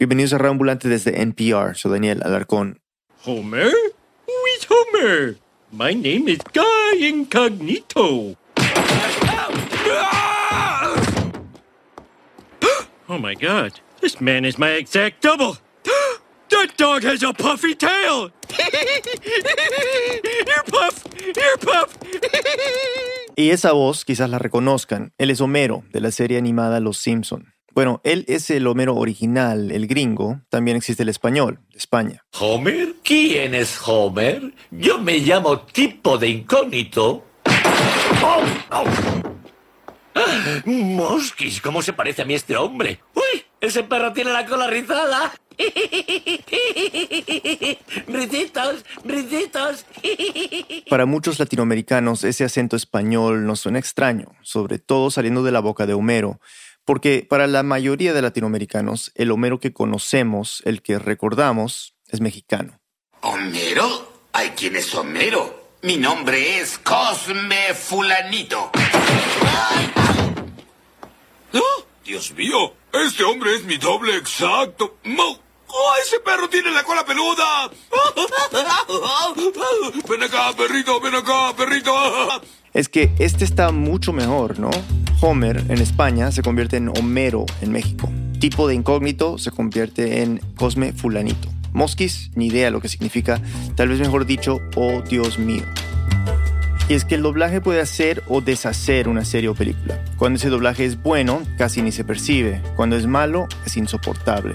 Bienvenidos a Radio Ambulante desde NPR. Soy Daniel Alarcón. Homer? Who is Homer? My name is Guy Incognito. Oh my god, this man is my exact double. That dog has a puffy tail. Puff! Here, Puff! Y esa voz quizás la reconozcan. Él es Homero, de la serie animada Los Simpson. Bueno, él es el Homero original, el gringo. También existe el español, de España. ¿Homer? ¿Quién es Homer? Yo me llamo tipo de incógnito. ¡Oh! ¡Oh! ¡Ah! Mosquis, ¿cómo se parece a mí este hombre? ¡Uy! Ese perro tiene la cola rizada. Ricitos, ricitos. Para muchos latinoamericanos ese acento español nos suena extraño, sobre todo saliendo de la boca de Homero, porque para la mayoría de latinoamericanos el Homero que conocemos, el que recordamos, es mexicano. ¿Homero? ¿Hay quién es Homero? Mi nombre es Cosme Fulanito. ¡Oh, Dios mío! Este hombre es mi doble exacto. ¡Oh, ese perro tiene la cola peluda! ¡Ven acá, perrito! ¡Ven acá, perrito! Es que este está mucho mejor, ¿no? Homer en España se convierte en Homero en México. Tipo de incógnito se convierte en Cosme Fulanito. Mosquis, ni idea lo que significa, tal vez mejor dicho, oh Dios mío. Y es que el doblaje puede hacer o deshacer una serie o película. Cuando ese doblaje es bueno, casi ni se percibe. Cuando es malo, es insoportable.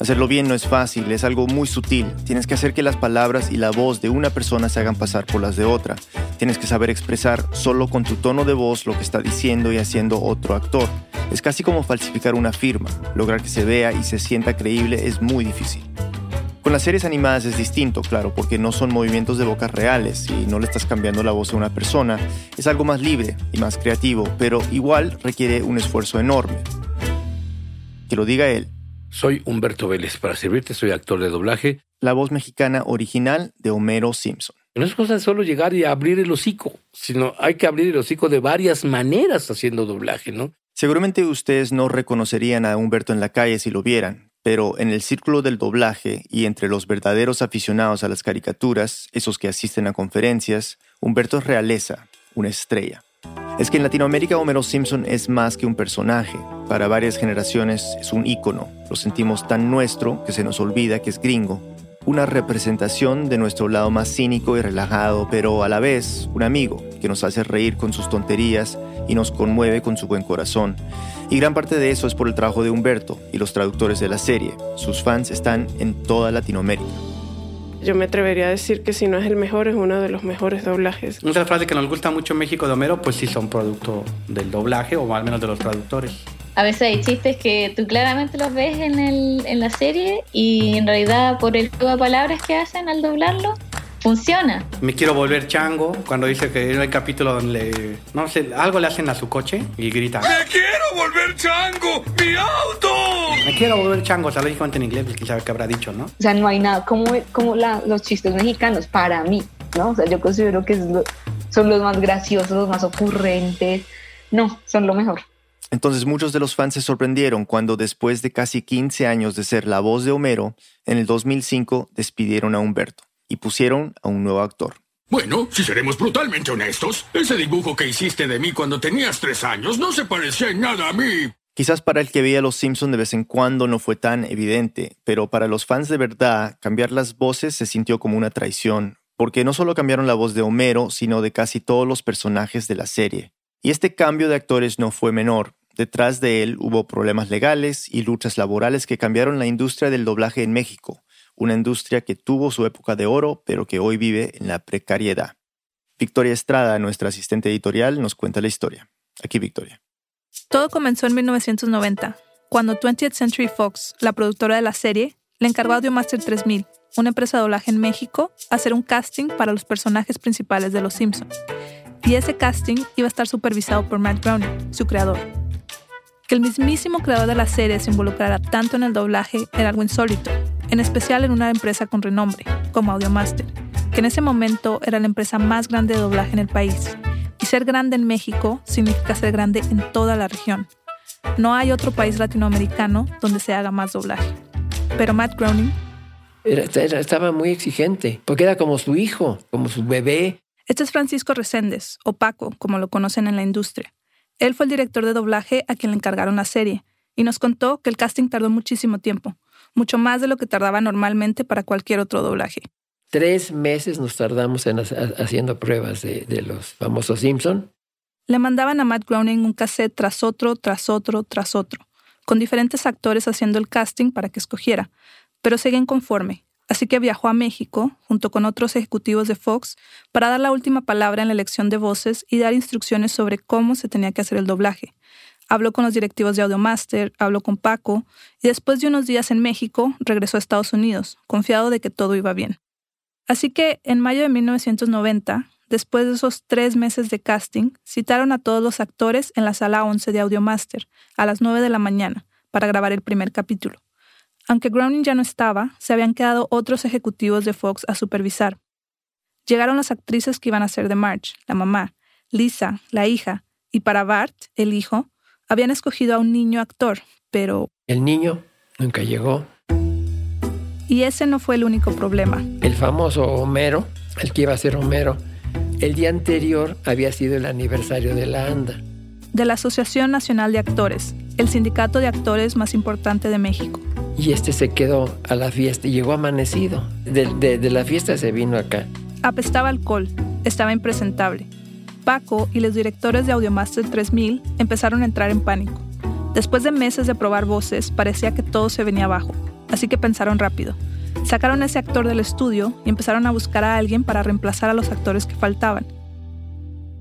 Hacerlo bien no es fácil, es algo muy sutil. Tienes que hacer que las palabras y la voz de una persona se hagan pasar por las de otra. Tienes que saber expresar solo con tu tono de voz lo que está diciendo y haciendo otro actor. Es casi como falsificar una firma. Lograr que se vea y se sienta creíble es muy difícil. Con las series animadas es distinto, claro, porque no son movimientos de boca reales y no le estás cambiando la voz a una persona. Es algo más libre y más creativo, pero igual requiere un esfuerzo enorme. Que lo diga él. Soy Humberto Vélez. Para servirte, soy actor de doblaje. La voz mexicana original de Homero Simpson. No es cosa de solo llegar y abrir el hocico, sino hay que abrir el hocico de varias maneras haciendo doblaje, ¿no? Seguramente ustedes no reconocerían a Humberto en la calle si lo vieran, pero en el círculo del doblaje y entre los verdaderos aficionados a las caricaturas, esos que asisten a conferencias, Humberto es realeza, una estrella. Es que en Latinoamérica Homero Simpson es más que un personaje. Para varias generaciones es un ícono. Lo sentimos tan nuestro que se nos olvida que es gringo. Una representación de nuestro lado más cínico y relajado, pero a la vez un amigo que nos hace reír con sus tonterías y nos conmueve con su buen corazón. Y gran parte de eso es por el trabajo de Humberto y los traductores de la serie. Sus fans están en toda Latinoamérica. Yo me atrevería a decir que si no es el mejor, es uno de los mejores doblajes. Otra frase que nos gusta mucho en México de Homero, pues sí son producto del doblaje o al menos de los traductores. A veces hay chistes que tú claramente los ves en, el, en la serie y en realidad por el juego de palabras que hacen al doblarlo, funciona. Me quiero volver chango cuando dice que en el capítulo donde le, no sé, algo le hacen a su coche y grita. ¡Me quiero volver chango! ¡Mi auto! Me quiero volver chango, o sea, lo dijo en inglés, pues quién sabe qué habrá dicho, ¿no? O sea, no hay nada como, como la, los chistes mexicanos para mí, ¿no? O sea, yo considero que lo- son los más graciosos, los más ocurrentes. No, son lo mejor. Entonces muchos de los fans se sorprendieron cuando después de casi 15 años de ser la voz de Homero, en el 2005 despidieron a Humberto y pusieron a un nuevo actor. Bueno, si seremos brutalmente honestos, ese dibujo que hiciste de mí cuando tenías tres años no se parecía en nada a mí. Quizás para el que veía Los Simpson de vez en cuando no fue tan evidente, pero para los fans de verdad, cambiar las voces se sintió como una traición, porque no solo cambiaron la voz de Homero, sino de casi todos los personajes de la serie. Y este cambio de actores no fue menor. Detrás de él hubo problemas legales y luchas laborales que cambiaron la industria del doblaje en México, una industria que tuvo su época de oro, pero que hoy vive en la precariedad. Victoria Estrada, nuestra asistente editorial, nos cuenta la historia. Aquí Victoria. Todo comenzó en 1990, cuando 20th Century Fox, la productora de la serie, le encargó a Audiomaster 3000, una empresa de doblaje en México, hacer un casting para los personajes principales de Los Simpsons. Y ese casting iba a estar supervisado por Matt Groening, su creador. Que el mismísimo creador de la serie se involucrara tanto en el doblaje era algo insólito, en especial en una empresa con renombre, como Audiomaster, que en ese momento era la empresa más grande de doblaje en el país. Y ser grande en México significa ser grande en toda la región. No hay otro país latinoamericano donde se haga más doblaje. Pero Matt Groening, Era- era- estaba muy exigente, porque era como su hijo, como su bebé. este es Francisco Reséndez, o Paco, como lo conocen en la industria. Él fue el director de doblaje a quien le encargaron la serie, y nos contó que el casting tardó muchísimo tiempo, mucho más de lo que tardaba normalmente para cualquier otro doblaje. Tres meses nos tardamos en haciendo pruebas de, de los famosos Simpson. Le mandaban a Matt Groening un cassette tras otro, tras otro, tras otro, con diferentes actores haciendo el casting para que escogiera, pero seguía inconforme, así que viajó a México, junto con otros ejecutivos de Fox, para dar la última palabra en la elección de voces y dar instrucciones sobre cómo se tenía que hacer el doblaje. Habló con los directivos de Audiomaster, habló con Paco, y después de unos días en México, regresó a Estados Unidos, confiado de que todo iba bien. Así que, en mayo de 1990, después de esos tres meses de casting, citaron a todos los actores en la sala 11 de Audiomaster a las 9 de la mañana para grabar el primer capítulo. Aunque Groening ya no estaba, se habían quedado otros ejecutivos de Fox a supervisar. Llegaron las actrices que iban a ser de Marge, la mamá, Lisa, la hija, y para Bart, el hijo, habían escogido a un niño actor, pero... El niño nunca llegó. Y ese no fue el único problema. El famoso Homero, el que iba a ser Homero, el día anterior había sido el aniversario de la ANDA. De la Asociación Nacional de Actores, el sindicato de actores más importante de México. Y este se quedó a la fiesta y llegó amanecido. De, de- de la fiesta se vino acá. Apestaba alcohol, estaba impresentable. Paco y los directores de Audiomaster 3000 empezaron a entrar en pánico. Después de meses de probar voces, parecía que todo se venía abajo, así que pensaron rápido. Sacaron a ese actor del estudio y empezaron a buscar a alguien para reemplazar a los actores que faltaban.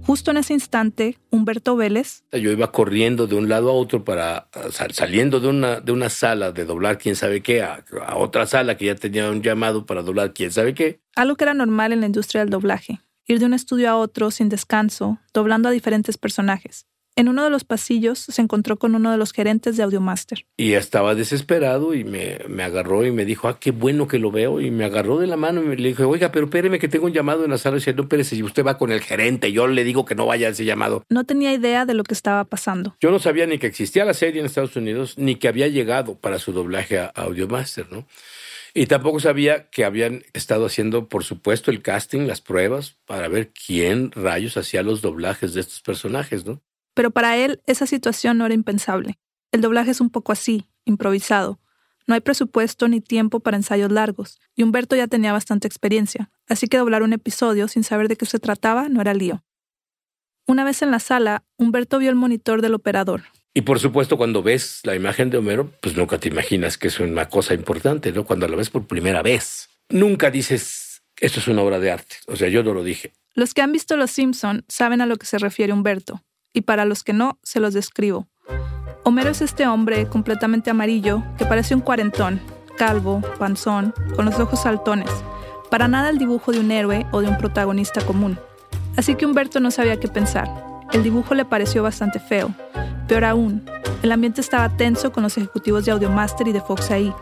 Justo en ese instante, Humberto Vélez, Yo iba corriendo de un lado a otro para sal- saliendo de una, de una sala de doblar quién sabe qué a, a otra sala que ya tenía un llamado para doblar quién sabe qué. algo que era normal en la industria del doblaje, ir de un estudio a otro sin descanso, doblando a diferentes personajes. En uno de los pasillos se encontró con uno de los gerentes de Audiomaster. Y estaba desesperado y me, me agarró y me dijo, ah, qué bueno que lo veo. Y me agarró de la mano y me, le dije, oiga, pero espéreme que tengo un llamado en la sala. Y dice, no, espérese, si usted va con el gerente, yo le digo que no vaya a ese llamado. No tenía idea de lo que estaba pasando. Yo no sabía ni que existía la serie en Estados Unidos, ni que había llegado para su doblaje a a Audiomaster, ¿no? Y tampoco sabía que habían estado haciendo, por supuesto, el casting, las pruebas, para ver quién rayos hacía los doblajes de estos personajes, ¿no? Pero para él esa situación no era impensable. El doblaje es un poco así, improvisado. No hay presupuesto ni tiempo para ensayos largos, y Humberto ya tenía bastante experiencia, así que doblar un episodio sin saber de qué se trataba no era lío. Una vez en la sala, Humberto vio el monitor del operador. Y por supuesto, cuando ves la imagen de Homero, pues nunca te imaginas que es una cosa importante, ¿no? Cuando la ves por primera vez, nunca dices, esto es una obra de arte. O sea, yo no lo dije. Los que han visto Los Simpson saben a lo que se refiere Humberto, y para los que no, se los describo. Homero es este hombre completamente amarillo que parece un cuarentón, calvo, panzón, con los ojos saltones. Para nada el dibujo de un héroe o de un protagonista común. Así que Humberto no sabía qué pensar. El dibujo le pareció bastante feo. Peor aún, el ambiente estaba tenso con los ejecutivos de Audiomaster y de Fox ahí.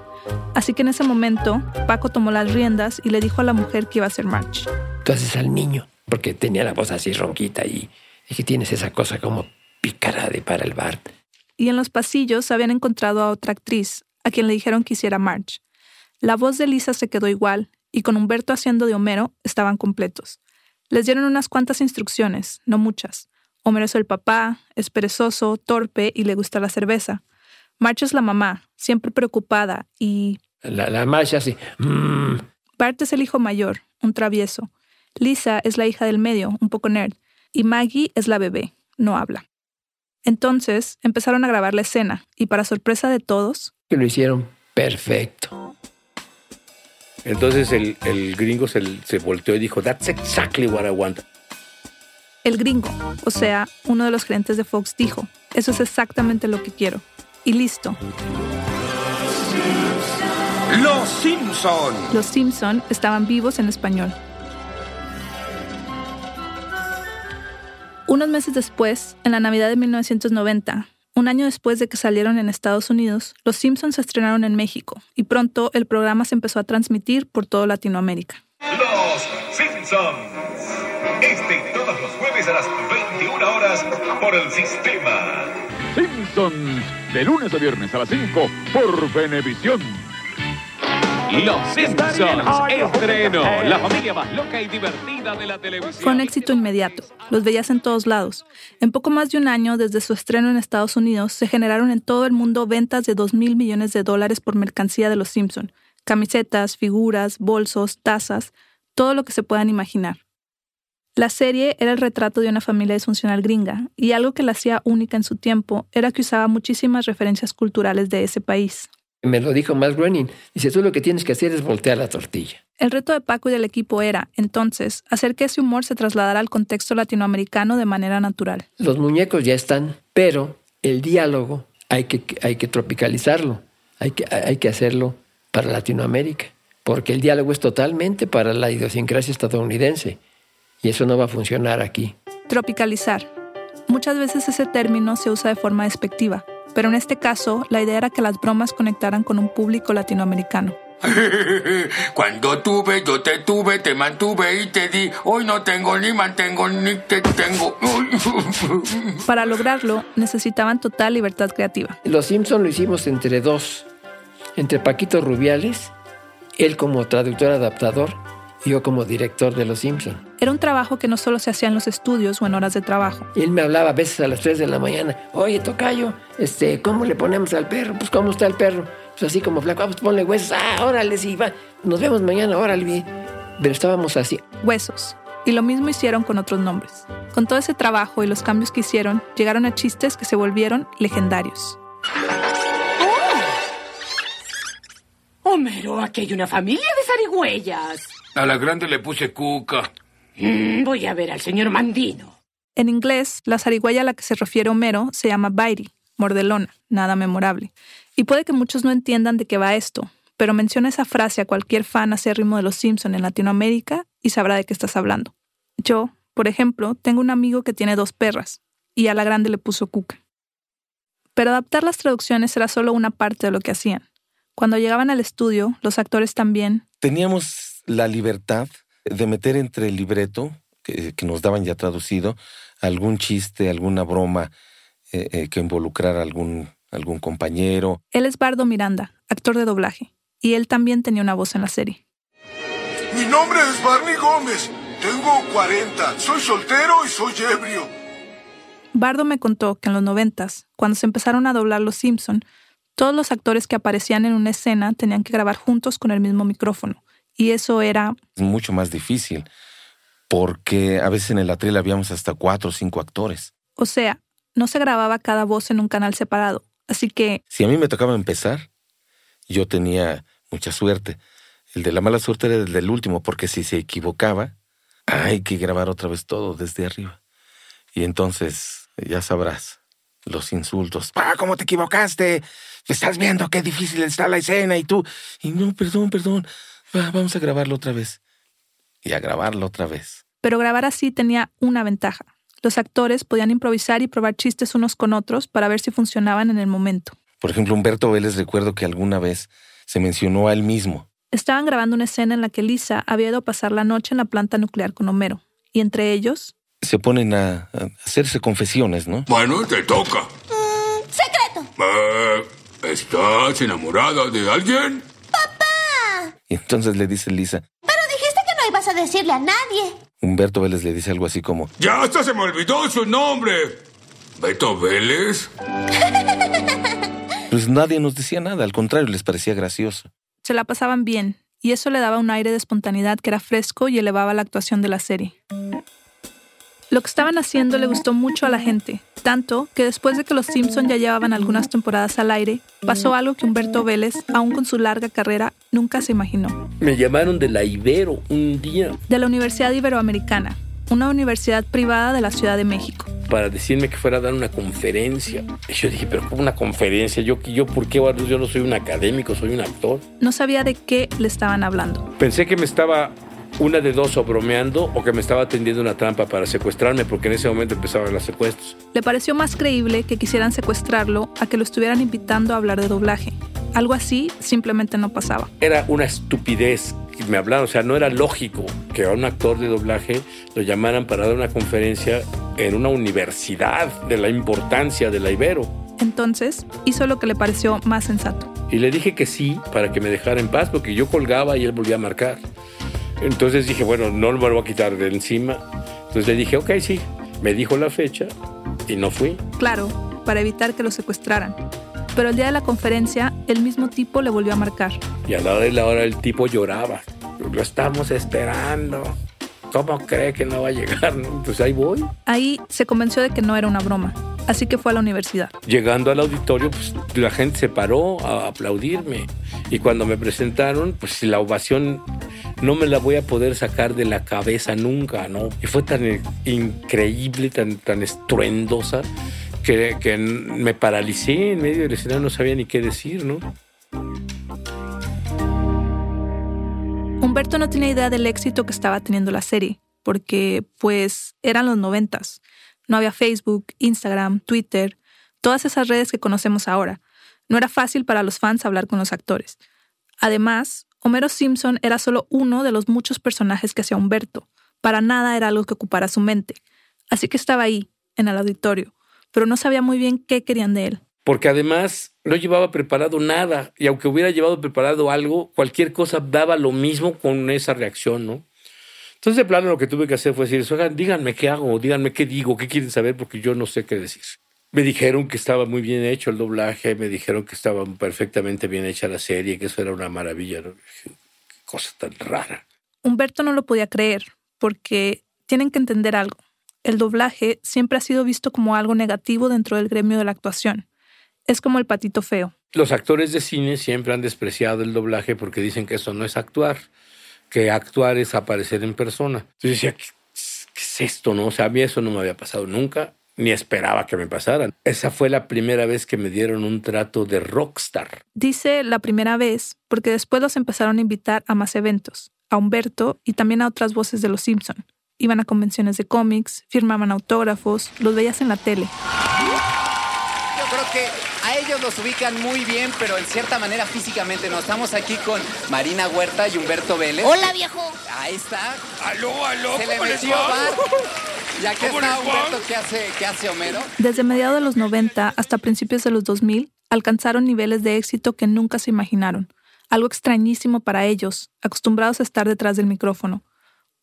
Así que en ese momento, Paco tomó las riendas y le dijo a la mujer que iba a ser March. Entonces al niño, porque tenía la voz así ronquita y dije, tienes esa cosa como pícara de para el Bart. y en los pasillos habían encontrado a otra actriz, a quien le dijeron que hiciera Marge. La voz de Lisa se quedó igual, y con Humberto haciendo de Homero estaban completos. Les dieron unas cuantas instrucciones, no muchas. Homero es el papá, es perezoso, torpe y le gusta la cerveza. Marge es la mamá, siempre preocupada, y La, la marcha así. mm, Bart es el hijo mayor, un travieso. Lisa es la hija del medio, un poco nerd. Y Maggie es la bebé, no habla. Entonces empezaron a grabar la escena, y para sorpresa de todos, que lo hicieron perfecto. Entonces el, el gringo se, se volteó y dijo, that's exactly what I want. El gringo, o sea, uno de los gerentes de Fox dijo, eso es exactamente lo que quiero. Y listo, Los Simpson. los Simpson estaban vivos en español. Unos meses después, en la Navidad de 1990, un año después de que salieron en Estados Unidos, Los Simpsons se estrenaron en México y pronto el programa se empezó a transmitir por toda Latinoamérica. Los Simpsons. Este y todos los jueves a las 21 horas por el sistema. Simpsons, de lunes a viernes a las 5 por Venevisión. Los Simpsons, estreno, la familia más loca y divertida de la televisión. Fue un éxito inmediato. Los veías en todos lados. En poco más de un año desde su estreno en Estados Unidos, se generaron en todo el mundo ventas de 2 mil millones de dólares por mercancía de Los Simpson. Camisetas, figuras, bolsos, tazas, todo lo que se puedan imaginar. La serie era el retrato de una familia disfuncional gringa, y algo que la hacía única en su tiempo era que usaba muchísimas referencias culturales de ese país. Me lo dijo Matt Groening. Dice, tú lo que tienes que hacer es voltear la tortilla. El reto de Paco y del equipo era, entonces, hacer que ese humor se trasladara al contexto latinoamericano de manera natural. Los muñecos ya están, pero el diálogo hay que, hay que tropicalizarlo, hay que, hay que hacerlo para Latinoamérica, porque el diálogo es totalmente para la idiosincrasia estadounidense y eso no va a funcionar aquí. Tropicalizar. Muchas veces ese término se usa de forma despectiva, pero en este caso la idea era que las bromas conectaran con un público latinoamericano. Cuando tuve, yo te tuve, te mantuve y te di. Hoy no tengo ni mantengo ni te tengo. Para lograrlo, necesitaban total libertad creativa. Los Simpson lo hicimos entre dos, entre Paquito Rubiales, él como traductor adaptador, yo como director de Los Simpson. Era un trabajo que no solo se hacía en los estudios o en horas de trabajo. Él me hablaba a veces a las 3 de la mañana, oye, Tocayo, este, ¿cómo le ponemos al perro? Pues, ¿cómo está el perro? Pues así como flaco, ah, pues ponle huesos, ah, órale, sí, va, nos vemos mañana, órale. Pero estábamos así. Huesos. Y lo mismo hicieron con otros nombres. Con todo ese trabajo y los cambios que hicieron, llegaron a chistes que se volvieron legendarios. Homero, aquí hay una familia de zarigüeyas. A la grande le puse cuca. Mm, voy a ver al señor Mandino. En inglés, la zarigüeya a la que se refiere Homero se llama Bairi, mordelona, nada memorable. Y puede que muchos no entiendan de qué va esto, pero menciona esa frase a cualquier fan acérrimo de Los Simpson en Latinoamérica y sabrá de qué estás hablando. Yo, por ejemplo, tengo un amigo que tiene dos perras, y a la grande le puso cuca. Pero adaptar las traducciones era solo una parte de lo que hacían. Cuando llegaban al estudio, los actores también. Teníamos la libertad de meter entre el libreto, que, nos daban ya traducido, algún chiste, alguna broma eh, eh, que involucrara algún, algún compañero. Él es Bardo Miranda, actor de doblaje, y él también tenía una voz en la serie. Mi nombre es Barney Gómez, tengo 40, soy soltero y soy ebrio. Bardo me contó que en los noventas, cuando se empezaron a doblar Los Simpson, todos los actores que aparecían en una escena tenían que grabar juntos con el mismo micrófono, y eso era... Mucho más difícil, porque a veces en el atril habíamos hasta cuatro o cinco actores. O sea, no se grababa cada voz en un canal separado, así que... Si a mí me tocaba empezar, yo tenía mucha suerte. El de la mala suerte era el del último, porque si se equivocaba, hay que grabar otra vez todo desde arriba. Y entonces, ya sabrás, los insultos. ¡Ah, cómo te equivocaste! Estás viendo qué difícil está la escena y tú... Y no, perdón, perdón vamos a grabarlo otra vez. Y a grabarlo otra vez. Pero grabar así tenía una ventaja. Los actores podían improvisar y probar chistes unos con otros para ver si funcionaban en el momento. Por ejemplo, Humberto Vélez recuerdo que alguna vez se mencionó a él mismo. Estaban grabando una escena en la que Lisa había ido a pasar la noche en la planta nuclear con Homero. Y entre ellos... Se ponen a, hacerse confesiones, ¿no? Bueno, te toca. Mm, secreto. Eh, ¿Estás enamorada de alguien? Y entonces le dice Lisa. Pero dijiste que no ibas a decirle a nadie. Humberto Vélez le dice algo así como. Ya hasta se me olvidó su nombre. ¿Beto Vélez? Pues nadie nos decía nada, al contrario, les parecía gracioso. Se la pasaban bien, y eso le daba un aire de espontaneidad que era fresco y elevaba la actuación de la serie. Lo que estaban haciendo le gustó mucho a la gente, tanto que después de que los Simpson ya llevaban algunas temporadas al aire, pasó algo que Humberto Vélez, aún con su larga carrera, nunca se imaginó. Me llamaron de la Ibero un día. De la Universidad Iberoamericana, una universidad privada de la Ciudad de México. Para decirme que fuera a dar una conferencia. Y yo dije, pero ¿cómo una conferencia? ¿Yo, yo por qué? Yo no soy un académico, soy un actor. No sabía de qué le estaban hablando. Pensé que me estaba una de dos o bromeando o que me estaba tendiendo una trampa para secuestrarme porque en ese momento empezaban los secuestros. Le pareció más creíble que quisieran secuestrarlo a que lo estuvieran invitando a hablar de doblaje. Algo así simplemente no pasaba. Era una estupidez que me hablaron, o sea, no era lógico que a un actor de doblaje lo llamaran para dar una conferencia en una universidad de la importancia de la Ibero. Entonces hizo lo que le pareció más sensato Y le dije que sí para que me dejara en paz, porque yo colgaba y él volvía a marcar. Entonces dije, bueno, no lo voy a quitar de encima. Entonces le dije, ok, sí. Me dijo la fecha y no fui. Claro, para evitar que lo secuestraran. Pero el día de la conferencia, el mismo tipo le volvió a marcar. Y a la hora de la hora el tipo lloraba. Lo estamos esperando. ¿Cómo cree que no va a llegar? Pues ahí voy. Ahí se convenció de que no era una broma, así que fue a la universidad. Llegando al auditorio, pues la gente se paró a aplaudirme. Y cuando me presentaron, pues la ovación no me la voy a poder sacar de la cabeza nunca, ¿no? Y fue tan increíble, tan, tan estruendosa, que, que me paralicé en medio del escenario, no sabía ni qué decir, ¿no? Humberto no tenía idea del éxito que estaba teniendo la serie, porque pues eran los noventas. No había Facebook, Instagram, Twitter, todas esas redes que conocemos ahora. No era fácil para los fans hablar con los actores. Además, Homero Simpson era solo uno de los muchos personajes que hacía Humberto. Para nada era algo que ocupara su mente. Así que estaba ahí, en el auditorio, pero no sabía muy bien qué querían de él. Porque además no llevaba preparado nada, y aunque hubiera llevado preparado algo, cualquier cosa daba lo mismo con esa reacción, ¿no? Entonces, de plano, lo que tuve que hacer fue decir, oigan, díganme qué hago, díganme qué digo, qué quieren saber, porque yo no sé qué decir. Me dijeron que estaba muy bien hecho el doblaje, me dijeron que estaba perfectamente bien hecha la serie, que eso era una maravilla. ¿no? Qué cosa tan rara. Humberto no lo podía creer, porque tienen que entender algo. El doblaje siempre ha sido visto como algo negativo dentro del gremio de la actuación. Es como el patito feo. Los actores de cine siempre han despreciado el doblaje porque dicen que eso no es actuar, que actuar es aparecer en persona. Entonces decía, ¿qué, es esto? No? O eso no me había pasado nunca ni esperaba que me pasaran. Esa fue la primera vez que me dieron un trato de rockstar. Dice la primera vez porque después los empezaron a invitar a más eventos, a Humberto y también a otras voces de Los Simpson. Iban a convenciones de cómics, firmaban autógrafos, los veías en la tele. Que a ellos los ubican muy bien, pero en cierta manera físicamente no. Estamos aquí con Marina Huerta y Humberto Vélez. Hola, viejo. Ahí está. Aló, aló. Se le ¿cómo les metió va? Bart. Y aquí ¿Cómo está? Humberto. ¿Qué hace, ¿Qué hace Homero? Desde mediados de los 90 hasta principios de los 2000, alcanzaron niveles de éxito que nunca se imaginaron. Algo extrañísimo para ellos, acostumbrados a estar detrás del micrófono.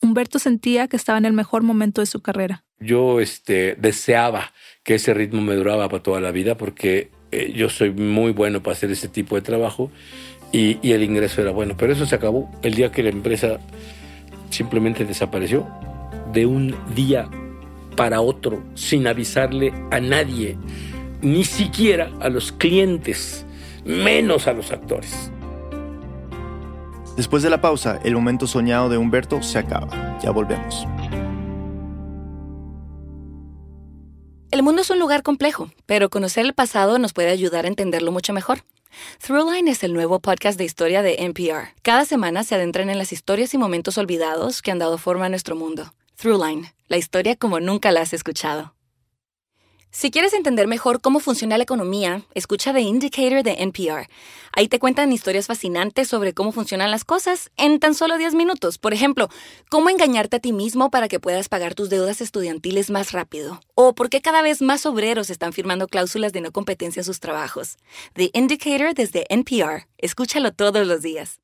Humberto sentía que estaba en el mejor momento de su carrera. Yo este, deseaba que ese ritmo me duraba para toda la vida porque eh, yo soy muy bueno para hacer ese tipo de trabajo y, y el ingreso era bueno. Pero eso se acabó el día que la empresa simplemente desapareció de un día para otro sin avisarle a nadie, ni siquiera a los clientes, menos a los actores. Después de la pausa, el momento soñado de Humberto se acaba. Ya volvemos. El mundo es un lugar complejo, pero conocer el pasado nos puede ayudar a entenderlo mucho mejor. Throughline es el nuevo podcast de historia de NPR. Cada semana se adentran en las historias y momentos olvidados que han dado forma a nuestro mundo. Throughline, la historia como nunca la has escuchado. Si quieres entender mejor cómo funciona la economía, escucha The Indicator de NPR. Ahí te cuentan historias fascinantes sobre cómo funcionan las cosas en tan solo 10 minutos. Por ejemplo, cómo engañarte a ti mismo para que puedas pagar tus deudas estudiantiles más rápido. O por qué cada vez más obreros están firmando cláusulas de no competencia en sus trabajos. The Indicator desde NPR. Escúchalo todos los días.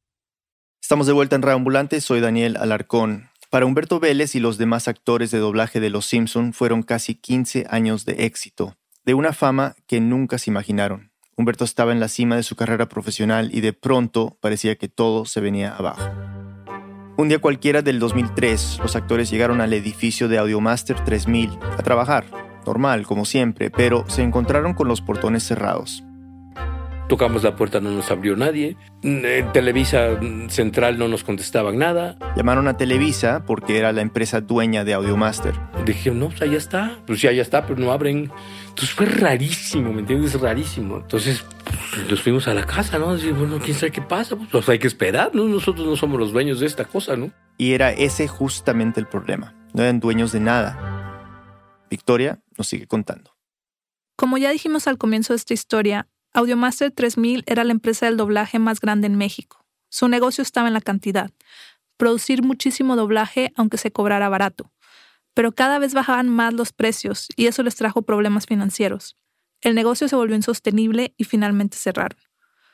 Estamos de vuelta en Reambulante, soy Daniel Alarcón. Para Humberto Vélez y los demás actores de doblaje de Los Simpson fueron casi 15 años de éxito, de una fama que nunca se imaginaron. Humberto estaba en la cima de su carrera profesional y de pronto parecía que todo se venía abajo. Un día cualquiera del 2003, los actores llegaron al edificio de Audiomaster 3000 a trabajar, normal como siempre, pero se encontraron con los portones cerrados. Tocamos la puerta, no nos abrió nadie. En Televisa Central no nos contestaban nada. Llamaron a Televisa porque era la empresa dueña de Audiomaster. Dije, no, pues allá está. Pues ya, ya está, pero no abren. Entonces fue rarísimo, ¿me entiendes? Rarísimo. Entonces pues, nos fuimos a la casa, ¿no? Decir, bueno, quién sabe qué pasa. Pues, pues hay que esperar, ¿no? Nosotros no somos los dueños de esta cosa, ¿no? Y era ese justamente el problema. No eran dueños de nada. Victoria nos sigue contando. Como ya dijimos al comienzo de esta historia, Audiomaster 3000 era la empresa del doblaje más grande en México. Su negocio estaba en la cantidad, producir muchísimo doblaje aunque se cobrara barato. Pero cada vez bajaban más los precios y eso les trajo problemas financieros. El negocio se volvió insostenible y finalmente cerraron.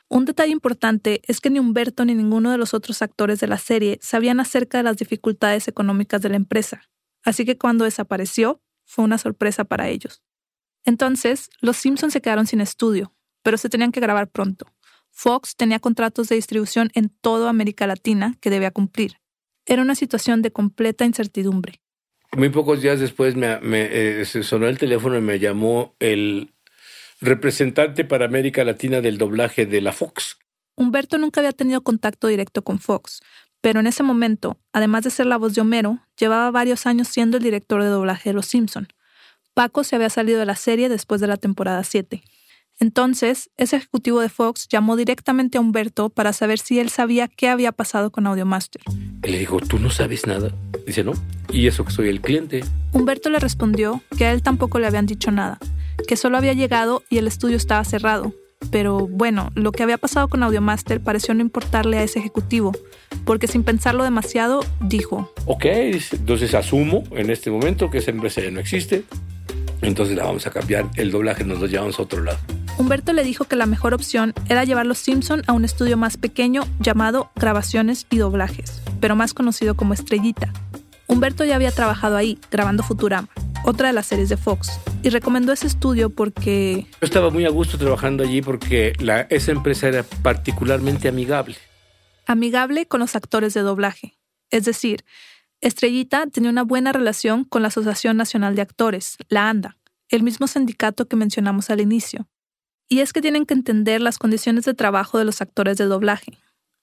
Un detalle importante es que ni Humberto ni ninguno de los otros actores de la serie sabían acerca de las dificultades económicas de la empresa, así que cuando desapareció fue una sorpresa para ellos. Entonces, los Simpsons se quedaron sin estudio, pero se tenían que grabar pronto. Fox tenía contratos de distribución en toda América Latina que debía cumplir. Era una situación de completa incertidumbre. Muy pocos días después me, me, eh, se sonó el teléfono y me llamó el representante para América Latina del doblaje de la Fox. Humberto nunca había tenido contacto directo con Fox, pero en ese momento, además de ser la voz de Homero, llevaba varios años siendo el director de doblaje de Los Simpson. Paco se había salido de la serie después de la temporada 7. Entonces, ese ejecutivo de Fox llamó directamente a Humberto para saber si él sabía qué había pasado con Audiomaster. Y le dijo, ¿tú no sabes nada? Dice, no. ¿Y eso que soy el cliente? Humberto le respondió que a él tampoco le habían dicho nada, que solo había llegado y el estudio estaba cerrado. Pero bueno, lo que había pasado con Audiomaster pareció no importarle a ese ejecutivo, porque sin pensarlo demasiado, dijo, Ok, entonces asumo en este momento que esa empresa ya no existe, entonces la vamos a cambiar, el doblaje nos lo llevamos a otro lado. Humberto le dijo que la mejor opción era llevar los Simpson a un estudio más pequeño llamado Grabaciones y Doblajes, pero más conocido como Estrellita. Humberto ya había trabajado ahí, grabando Futurama, otra de las series de Fox, y recomendó ese estudio porque... Yo estaba muy a gusto trabajando allí porque la, esa empresa era particularmente amigable. Amigable con los actores de doblaje. Es decir, Estrellita tenía una buena relación con la Asociación Nacional de Actores, la ANDA, el mismo sindicato que mencionamos al inicio. Y es que tienen que entender las condiciones de trabajo de los actores de doblaje.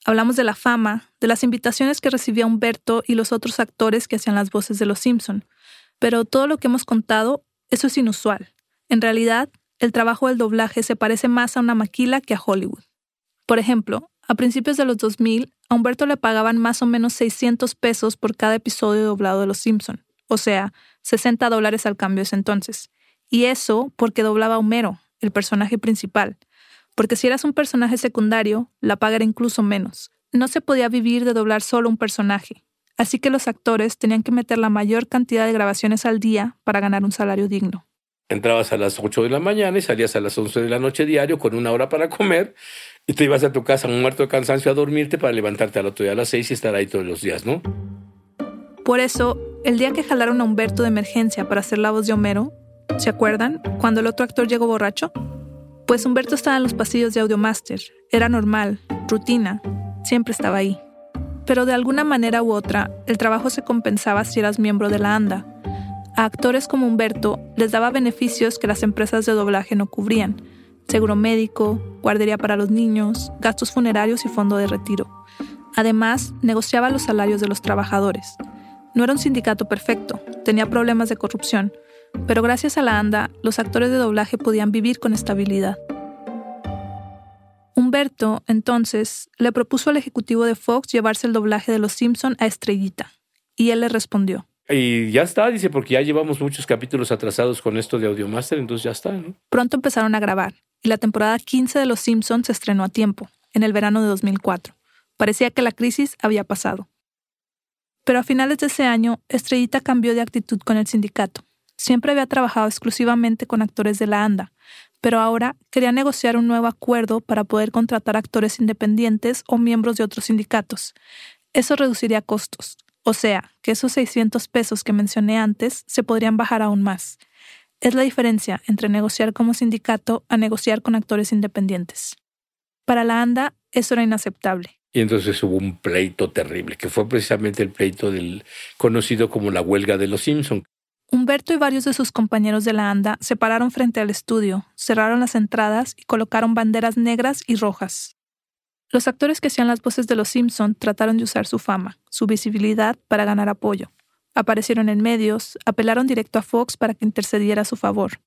Hablamos de la fama, de las invitaciones que recibía Humberto y los otros actores que hacían las voces de Los Simpson. Pero todo lo que hemos contado, eso es inusual. En realidad, el trabajo del doblaje se parece más a una maquila que a Hollywood. Por ejemplo, a principios de los 2000, a Humberto le pagaban más o menos 600 pesos por cada episodio doblado de Los Simpson, o sea, 60 dólares al cambio ese entonces. Y eso porque doblaba a Homero, el personaje principal, porque si eras un personaje secundario, la paga era incluso menos. No se podía vivir de doblar solo un personaje, así que los actores tenían que meter la mayor cantidad de grabaciones al día para ganar un salario digno. Entrabas a las 8 de la mañana y salías a las 11 de la noche diario con una hora para comer y te ibas a tu casa muerto de cansancio a dormirte para levantarte al otro día a las 6 y estar ahí todos los días, ¿no? Por eso, el día que jalaron a Humberto de emergencia para hacer la voz de Homero, ¿Se acuerdan? Cuando el otro actor llegó borracho. Pues Humberto estaba en los pasillos de Audiomaster. Era normal, rutina. Siempre estaba ahí. Pero de alguna manera u otra, el trabajo se compensaba si eras miembro de la ANDA. A actores como Humberto les daba beneficios que las empresas de doblaje no cubrían. Seguro médico, guardería para los niños, gastos funerarios y fondo de retiro. Además, negociaba los salarios de los trabajadores. No era un sindicato perfecto, tenía problemas de corrupción, pero gracias a la ANDA, los actores de doblaje podían vivir con estabilidad. Humberto, entonces, le propuso al ejecutivo de Fox llevarse el doblaje de Los Simpson a Estrellita, y él le respondió. Y ya está, dice, porque ya llevamos muchos capítulos atrasados con esto de Audiomaster, entonces ya está, ¿no? Pronto empezaron a grabar, y la temporada 15 de Los Simpson se estrenó a tiempo, en el verano de 2004. Parecía que la crisis había pasado. Pero a finales de ese año, Estrellita cambió de actitud con el sindicato Siempre había trabajado exclusivamente con actores de la ANDA, pero ahora quería negociar un nuevo acuerdo para poder contratar actores independientes o miembros de otros sindicatos. Eso reduciría costos, o sea, que esos 600 pesos que mencioné antes se podrían bajar aún más. Es la diferencia entre negociar como sindicato a negociar con actores independientes. Para la ANDA, eso era inaceptable. Y entonces hubo un pleito terrible, que fue precisamente el pleito del conocido como la huelga de los Simpson, Humberto y varios de sus compañeros de la ANDA se pararon frente al estudio, cerraron las entradas y colocaron banderas negras y rojas. Los actores que hacían las voces de los Simpson trataron de usar su fama, su visibilidad para ganar apoyo. Aparecieron en medios, apelaron directo a Fox para que intercediera a su favor.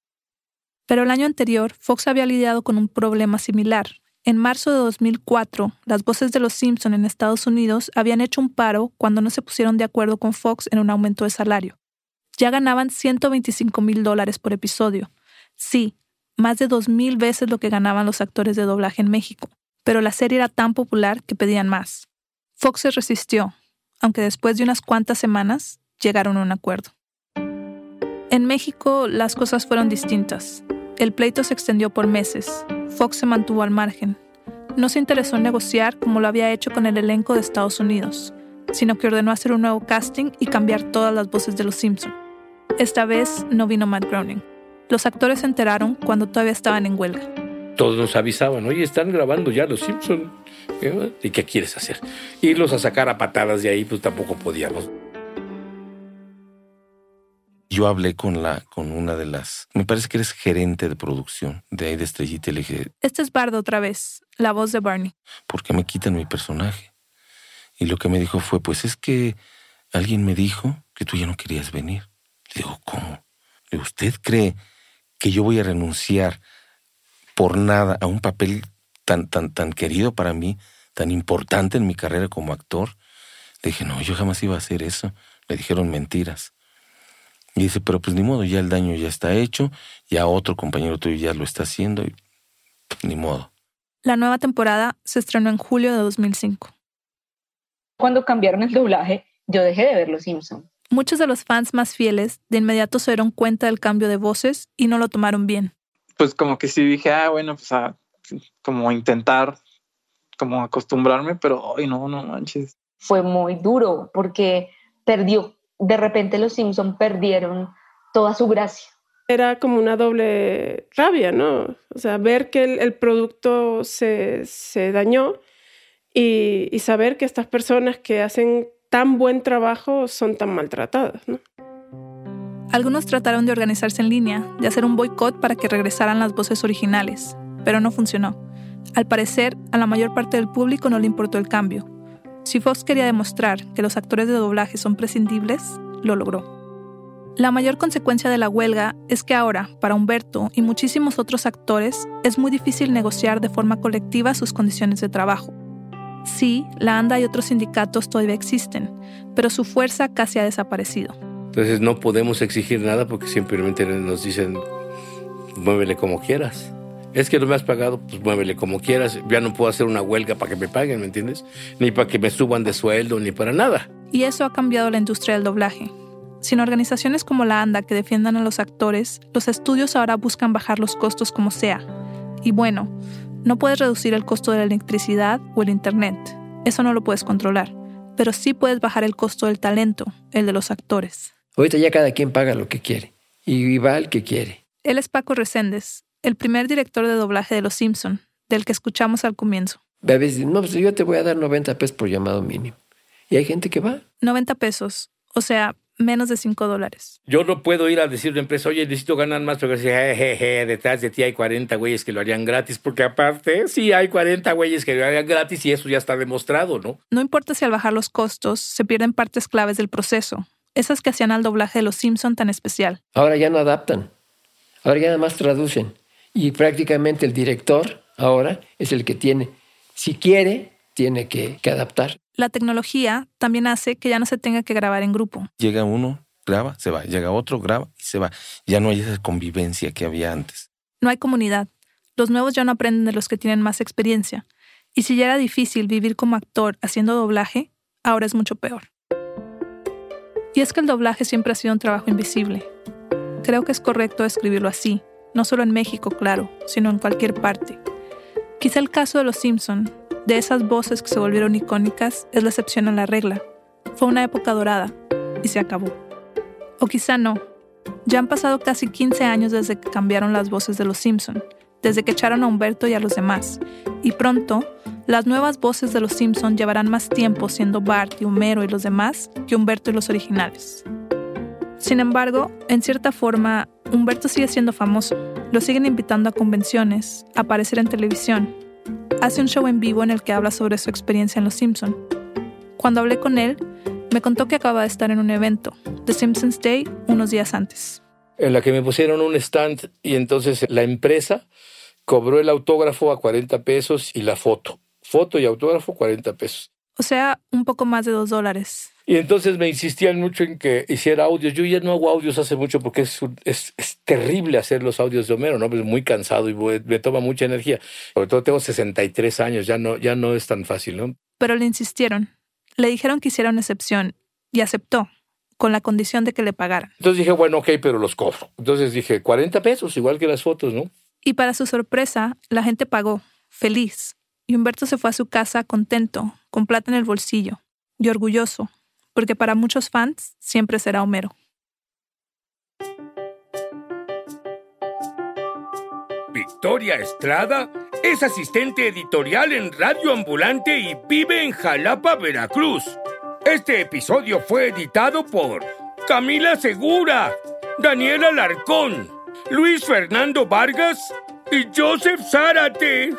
Pero el año anterior, Fox había lidiado con un problema similar. En marzo de 2004, las voces de los Simpson en Estados Unidos habían hecho un paro cuando no se pusieron de acuerdo con Fox en un aumento de salario ya ganaban 125 mil dólares por episodio. Sí, más de dos mil veces lo que ganaban los actores de doblaje en México, pero la serie era tan popular que pedían más. Fox se resistió, aunque después de unas cuantas semanas llegaron a un acuerdo. En México las cosas fueron distintas. El pleito se extendió por meses. Fox se mantuvo al margen. no se interesó en negociar como lo había hecho con el elenco de Estados Unidos, sino que ordenó hacer un nuevo casting y cambiar todas las voces de Los Simpson. Esta vez no vino Matt Groening. Los actores se enteraron cuando todavía estaban en huelga. Todos nos avisaban, oye, están grabando ya Los Simpson. ¿Eh? ¿Y qué quieres hacer? Irlos a sacar a patadas de ahí, pues tampoco podíamos. Yo hablé con la, con una de las, me parece que eres gerente de producción de ahí de Estrellita y le dije, Este es Bardo otra vez, la voz de Barney. ¿por qué me quitan mi personaje? Y lo que me dijo fue, pues es que alguien me dijo que tú ya no querías venir. Le digo, ¿cómo? Le digo, ¿usted cree que yo voy a renunciar por nada a un papel tan, tan, tan querido para mí, tan importante en mi carrera como actor? Le dije, no, yo jamás iba a hacer eso. Le dijeron mentiras. Y dice, pero pues ni modo, ya el daño ya está hecho, ya otro compañero tuyo ya lo está haciendo y pues, ni modo. La nueva temporada se estrenó en julio de 2005. Cuando cambiaron el doblaje, yo dejé de ver Los Simpson. Muchos de los fans más fieles de inmediato se dieron cuenta del cambio de voces y no lo tomaron bien. Pues como que sí dije, ah, bueno, pues a, como intentar como acostumbrarme, pero ay no, no manches. Fue muy duro porque perdió, de repente Los Simpson perdieron toda su gracia. Era como una doble rabia, ¿no? O sea, ver que el, el producto se, se dañó y, y saber que estas personas que hacen tan buen trabajo son tan maltratadas, ¿no? Algunos trataron de organizarse en línea, de hacer un boicot para que regresaran las voces originales, pero no funcionó. Al parecer, a la mayor parte del público no le importó el cambio. Si Fox quería demostrar que los actores de doblaje son prescindibles, lo logró. La mayor consecuencia de la huelga es que ahora, para Humberto y muchísimos otros actores, es muy difícil negociar de forma colectiva sus condiciones de trabajo. Sí, la ANDA y otros sindicatos todavía existen, pero su fuerza casi ha desaparecido. Entonces no podemos exigir nada porque simplemente nos dicen, muévele como quieras. Es que no me has pagado, pues muévele como quieras. Ya no puedo hacer una huelga para que me paguen, ¿me entiendes? Ni para que me suban de sueldo, ni para nada. Y eso ha cambiado la industria del doblaje. Sin organizaciones como la ANDA que defiendan a los actores, los estudios ahora buscan bajar los costos como sea. Y bueno, no puedes reducir el costo de la electricidad o el Internet. Eso no lo puedes controlar. Pero sí puedes bajar el costo del talento, el de los actores. Ahorita ya cada quien paga lo que quiere y va al que quiere. Él es Paco Reséndez, el primer director de doblaje de Los Simpson, del que escuchamos al comienzo. A veces, no, pues yo te voy a dar 90 pesos por llamado mínimo. Y hay gente que va. 90 pesos, o sea, menos de 5 dólares. Yo no puedo ir a decir a una empresa, oye, necesito ganar más, pero decir, jejeje, detrás de ti hay 40 güeyes que lo harían gratis, porque aparte, sí hay 40 güeyes que lo harían gratis y eso ya está demostrado, ¿no? No importa si al bajar los costos se pierden partes claves del proceso, esas que hacían al doblaje de Los Simpson tan especial. Ahora ya no adaptan. Ahora ya nada más traducen. Y prácticamente el director ahora es el que tiene, si quiere, tiene que, que adaptar. La tecnología también hace que ya no se tenga que grabar en grupo. Llega uno, graba, se va. Llega otro, graba y se va. Ya no hay esa convivencia que había antes. No hay comunidad. Los nuevos ya no aprenden de los que tienen más experiencia. Y si ya era difícil vivir como actor haciendo doblaje, ahora es mucho peor. Y es que el doblaje siempre ha sido un trabajo invisible. Creo que es correcto describirlo así, no solo en México, claro, sino en cualquier parte. Quizá el caso de Los Simpson, de esas voces que se volvieron icónicas, es la excepción a la regla. Fue una época dorada y se acabó. O quizá no. Ya han pasado casi 15 años desde que cambiaron las voces de Los Simpson, desde que echaron a Humberto y a los demás, y pronto las nuevas voces de Los Simpson llevarán más tiempo siendo Bart y Homero y los demás que Humberto y los originales. Sin embargo, en cierta forma, Humberto sigue siendo famoso. Lo siguen invitando a convenciones, a aparecer en televisión. Hace un show en vivo en el que habla sobre su experiencia en Los Simpson. Cuando hablé con él, me contó que acaba de estar en un evento, The Simpsons Day, unos días antes. En la que me pusieron un stand y entonces la empresa cobró el autógrafo a 40 pesos y la foto. Foto y autógrafo 40 pesos. O sea, un poco más de dos dólares. Y entonces me insistían mucho en que hiciera audios. Yo ya no hago audios hace mucho porque es, es, es terrible hacer los audios de Homero, ¿no? Pues muy cansado y me, me toma mucha energía. Sobre todo tengo 63 años, ya no, ya no es tan fácil, ¿no? Pero le insistieron. Le dijeron que hiciera una excepción y aceptó, con la condición de que le pagaran. Entonces dije, bueno, ok, pero los cobro. Entonces dije, 40 pesos, igual que las fotos, ¿no? Y para su sorpresa, la gente pagó, feliz. Y Humberto se fue a su casa contento, con plata en el bolsillo, y orgulloso, porque para muchos fans siempre será Homero. Victoria Estrada es asistente editorial en Radio Ambulante y vive en Jalapa, Veracruz. Este episodio fue editado por Camila Segura, Daniela Larcón, Luis Fernando Vargas y Joseph Zárate.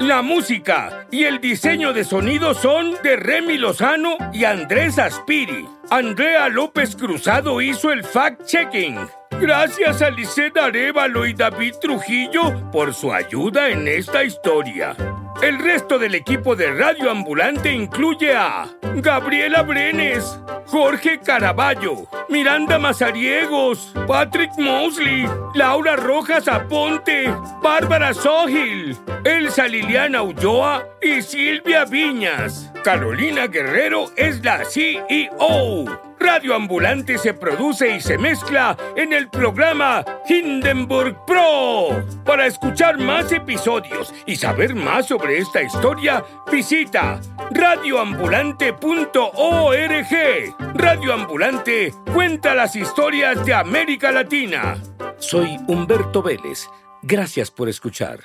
La música y el diseño de sonido son de Remy Lozano y Andrés Aspiri. Andrea López Cruzado hizo el fact-checking. Gracias a Lisette Arevalo y David Trujillo por su ayuda en esta historia. El resto del equipo de Radio Ambulante incluye a Gabriela Brenes, Jorge Caraballo, Miranda Mazariegos, Patrick Mosley, Laura Rojas Aponte, Bárbara Sohil, Elsa Liliana Ulloa y Silvia Viñas. Carolina Guerrero es la CEO. Radio Ambulante se produce y se mezcla en el programa Hindenburg Pro. Para escuchar más episodios y saber más sobre esta historia, visita radioambulante.org. Radio Ambulante cuenta las historias de América Latina. Soy Humberto Vélez. Gracias por escuchar.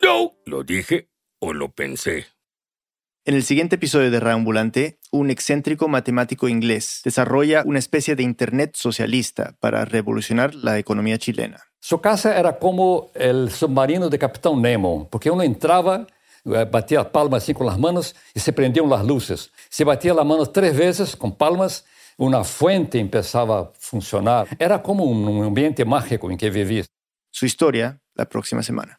No, lo dije o lo pensé. En el siguiente episodio de Ambulante, un excéntrico matemático inglés desarrolla una especie de Internet socialista para revolucionar la economía chilena. Su casa era como el submarino de Capitán Nemo, porque uno entraba, eh, batía palmas así con las manos y se prendían las luces. Se batía las manos tres veces con palmas, una fuente empezaba a funcionar. Era como un ambiente mágico en que vivía. Su historia la próxima semana.